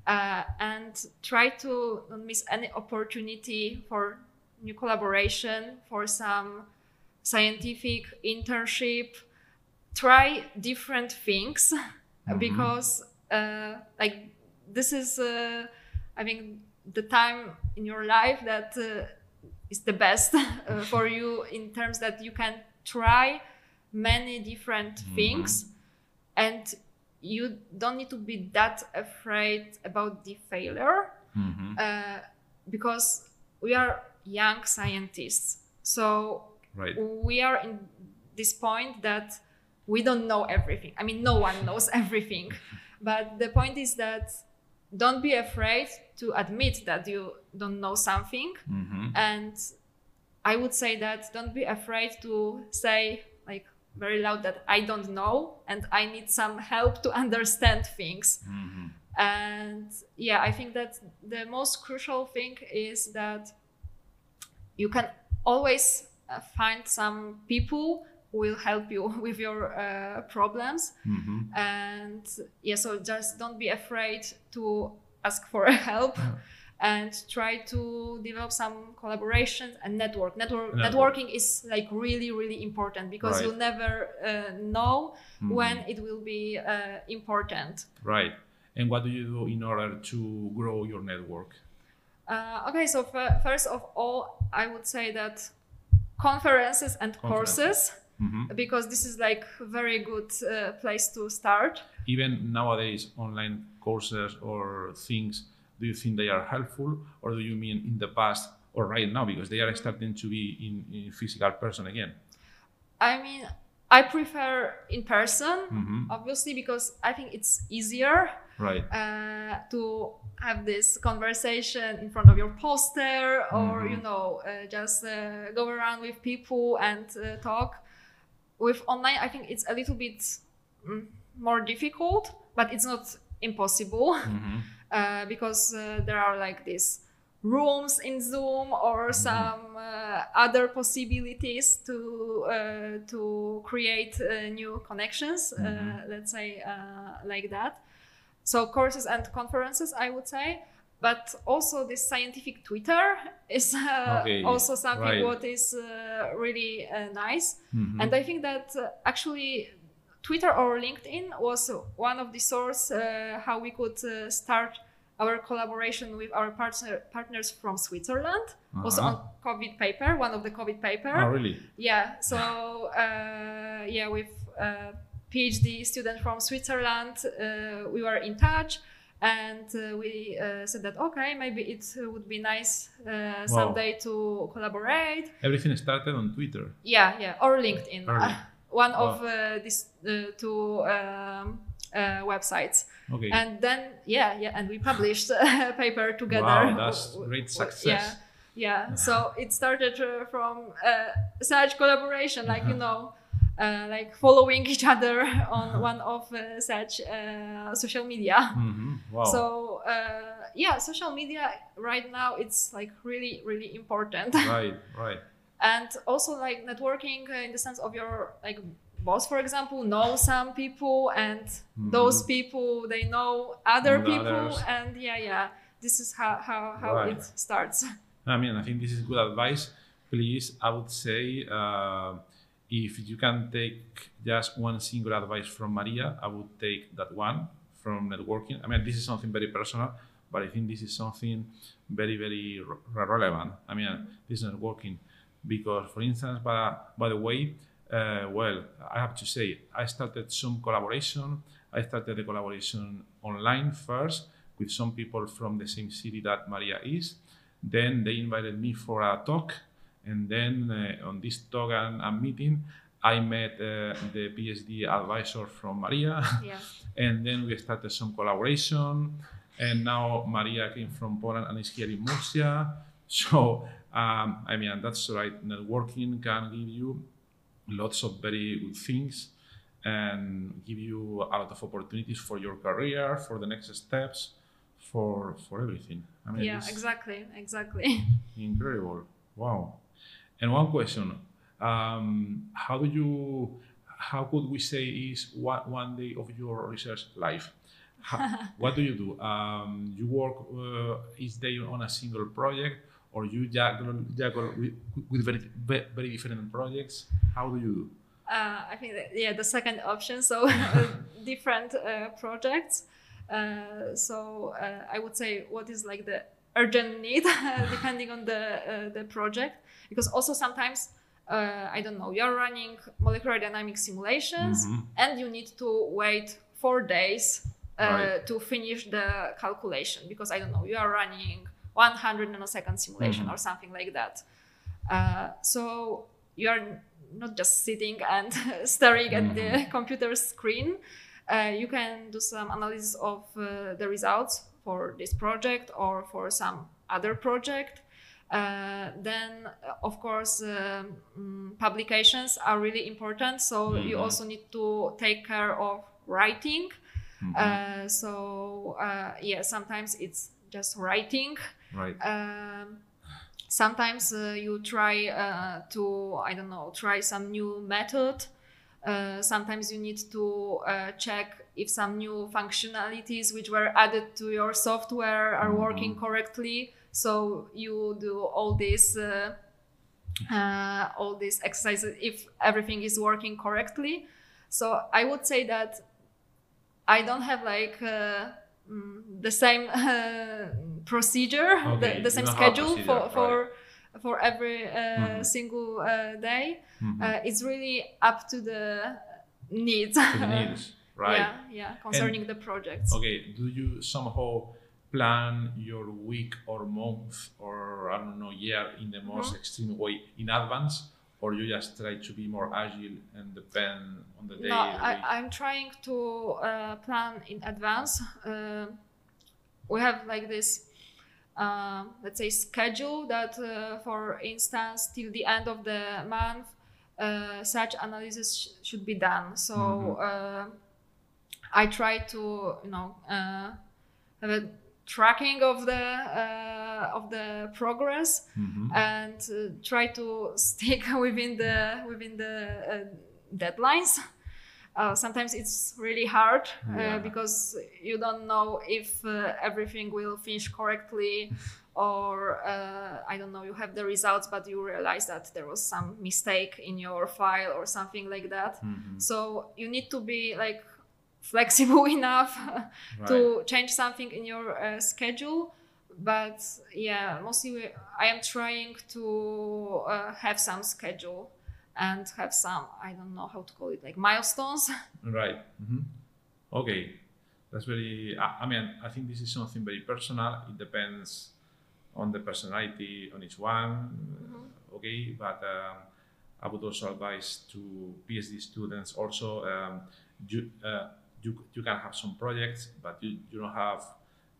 uh, and try to not miss any opportunity for new collaboration, for some scientific internship. Try different things because, uh, like, this is, uh, I think, the time in your life that uh, is the best uh, for you in terms that you can try many different things and you don't need to be that afraid about the failure
Mm-hmm.
uh, because we are young scientists so
Right.
we are in this point that we don't know everything i mean no one knows everything but the point is that don't be afraid to admit that you don't know something
Mm-hmm.
and i would say that don't be afraid to say like very loud that i don't know and i need some help to understand things
Mm-hmm.
and yeah i think that the most crucial thing is that you can always uh, find some people who will help you with your uh, problems
Mm-hmm.
and yeah so just don't be afraid to ask for help and try to develop some collaborations and network. network
Network.
networking is like really really important because
Right.
you'll never uh, know
Mhm.
when it will be uh, important
Right. And what do you do in order to grow your network?
Uh, okay, so f- first of all, I would say that conferences and
Conferences.
courses
Mhm.
because this is like a very good uh, place to start.
Even nowadays, online courses or things, do you think they are helpful, or do you mean in the past or right now because they are starting to be in, in physical person again?
I mean, I prefer in person,
Mhm.
obviously, because I think it's easier
Right.
uh, to have this conversation in front of your poster or
Mhm.
you know uh, just uh, go around with people and uh, talk with online i think it's a little bit mm, more difficult but it's not impossible
Mhm.
uh, because uh, there are like these rooms in zoom or some uh, other possibilities to uh, to create uh, new connections uh,
Mhm.
let's say uh, like that so courses and conferences i would say but also this scientific twitter is uh,
Okay,
also something
right.
what is uh, really uh, nice
Mhm.
and i think that uh, actually twitter or linkedin was one of the source uh, how we could uh, start our collaboration with our partner, partners from switzerland also
Uh-huh.
on covid paper one of the covid paper
Oh, really?
yeah so uh, yeah with a phd student from switzerland uh, we were in touch and uh, we uh, said that okay maybe it would be nice uh, someday to collaborate
Everything started on Twitter.
yeah yeah or linkedin Uh, one of
Wow.
uh, these uh, two um, uh, websites
Okay.
and then yeah yeah and we published a paper together
Wow, that's great success.
yeah yeah so it started uh, from uh, such collaboration like you know uh, like following each other on one of uh, such uh, social media
Mhm. Wow.
so uh, yeah social media right now it's like really really important
right, right.
and also like networking uh, in the sense of your like boss for example know some people and those people they know other
And
people
others.
and yeah yeah this is how how, how
Right.
it starts
I mean, I think this is good advice. Please, I would say, uh, if you can take just one single advice from Maria, I would take that one from networking. I mean, this is something very personal, but I think this is something very, very re- relevant. I mean, this is networking because, for instance, by, by the way, uh, well, I have to say, I started some collaboration. I started the collaboration online first with some people from the same city that Maria is. Then they invited me for a talk, and then uh, on this talk and, and meeting, I met uh, the PhD advisor from Maria,
yeah
and then we started some collaboration. And now Maria came from Poland and is here in Murcia. So um, I mean, that's right. Networking can give you lots of very good things and give you a lot of opportunities for your career, for the next steps, for for everything. I mean,
yeah exactly exactly
incredible. Wow. And one question: um, How do you? How could we say is one one day of your research life? How, what do you do? Um, you work uh, each day on a single project, or you juggle, juggle with, with very very different projects? How do you do?
uh, i think that, yeah the second option so different uh, projects uh, so uh, i would say what is like the urgent need depending on the uh, the project because also sometimes uh, i don't know you're running molecular dynamic simulations
Mhm.
and you need to wait four days uh,
Right.
to finish the calculation because i don't know you are running 100 nanosecond simulation
Mhm.
or something like that uh, so you are not just sitting and staring at the computer screen uh, you can do some analysis of uh, the results for this project or for some other project uh, then uh, of course um, mm, publications are really important so you
Mhm.
also need to take care of writing
Mhm.
uh, so uh, yeah sometimes it's just writing
right.
um, sometimes uh, you try uh, to i don't know try some new method uh, sometimes you need to uh, check if some new functionalities which were added to your software are working correctly so you do all this uh, uh, all these exercises if everything is working correctly so i would say that i don't have like uh, mm, the same uh, procedure
Okay,
the, the same schedule
procedure,
for,
right.
for for every uh,
Mhm.
single uh, day.
Mhm.
Uh, it's really up to the needs.
To the needs, right?
Yeah, yeah, concerning the projects.
Okay, do you somehow plan your week or month or I don't know year in the most
Mhm.
extreme way in advance, or you just try to be more agile and depend on the day?
No. I, I'm trying to uh, plan in advance. Uh, we have like this, uh, let's say, schedule that, uh, for instance, till the end of the month, uh, such analysis sh- should be done. So
Mhm.
I try to, you know, uh, have a tracking of the uh, of the progress
Mhm.
and uh, try to stick within the within the uh, deadlines. Uh, sometimes it's really hard uh,
Yeah.
because you don't know if uh, everything will finish correctly or uh, I don't know you have the results but you realize that there was some mistake in your file or something like that.
Mhm.
So you need to be like flexible enough
Right.
to change something in your uh, schedule but yeah mostly we, i am trying to uh, have some schedule and have some i don't know how to call it like milestones
Right. Mhm. Okay, that's very. I, I mean, I think this is something very personal. It depends on the personality on each one. Okay, but um, I would also advise to PhD students also. Um, you, uh, you you can have some projects, but you, you don't have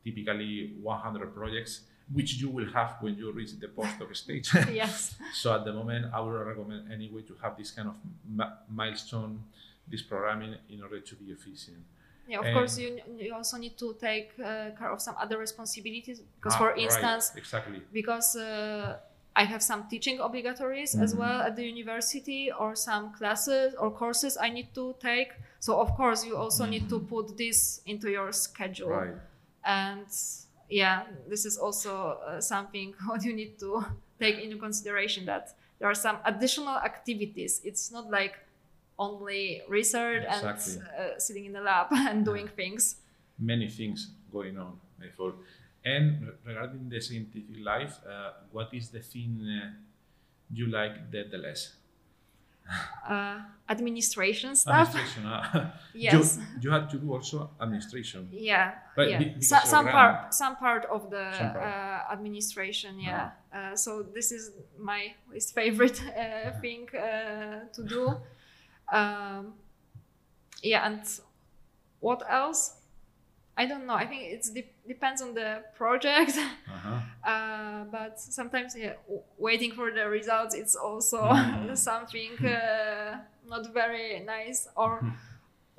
typically 100 projects, which you will have when you reach the postdoc stage.
yes
So at the moment, I would recommend anyway to have this kind of ma- milestone, this programming in order to be efficient.
yeah of
And-
course you, you also need to take uh, care of some other responsibilities because
Ah,
for
right,
instance
exactly.
because uh, I have some teaching obligatories as
Mhm.
well at the university, or some classes or courses I need to take. So of course, you also need to put this into your schedule.
Right.
And yeah, this is also uh, something what you need to take into consideration that there are some additional activities. It's not like only research
Exactly.
and uh, sitting in the lab and doing things.
Many things going on, I thought. And regarding the scientific life, uh, what is the thing uh, you like the, the less?
Uh, administration stuff.
Administration. ah.
Yes.
You, you had to do also administration.
Yeah, yeah. So, some part, some part of the
part.
uh, administration. Yeah. Uh, so this is my least favorite uh, thing uh, to do. Um, yeah, and what else? I don't know. I think it de- depends on the project.
Uh-huh.
Uh, but sometimes, yeah, w- waiting for the results, it's also
Mhm.
something uh, not very nice. Or
Mhm.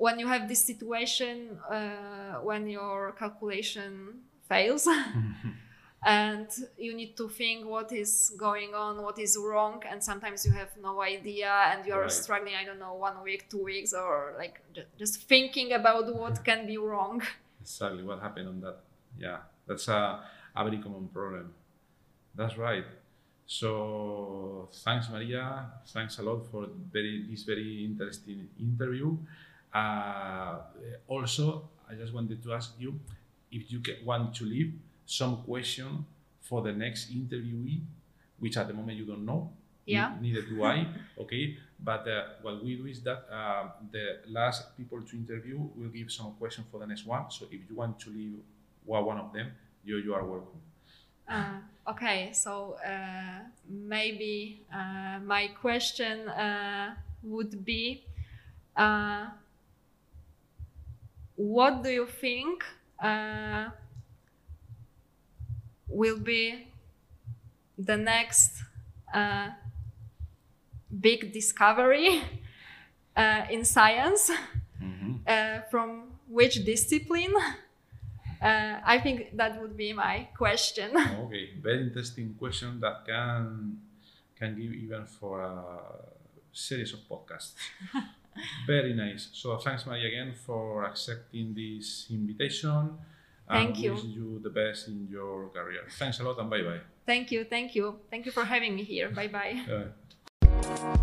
when you have this situation uh, when your calculation fails and you need to think what is going on, what is wrong, and sometimes you have no idea and you are
Right.
struggling, I don't know, one week, two weeks, or like ju- just thinking about what can be wrong.
Exactly what happened on that. Yeah, that's a, a very common problem. That's right. So thanks, Maria. Thanks a lot for very this very interesting interview. Uh, also, I just wanted to ask you if you want to leave some question for the next interviewee, which at the moment you don't know.
Yeah.
Neither do I. Okay. But uh, what we do is that uh, the last people to interview will give some question for the next one. So if you want to leave one of them, you you are welcome.
Uh, okay, so uh, maybe uh, my question uh, would be uh, what do you think will be the next big discovery uh, in science uh, from which discipline? Uh, I think that would be my question.
Okay, very interesting question that can can give even for a series of podcasts. very nice. So thanks, Maria, again for accepting this invitation.
Thank
and
you.
Wish you the best in your career. Thanks a lot, and bye bye.
Thank you, thank you. Thank you for having me here. Bye bye.
Uh,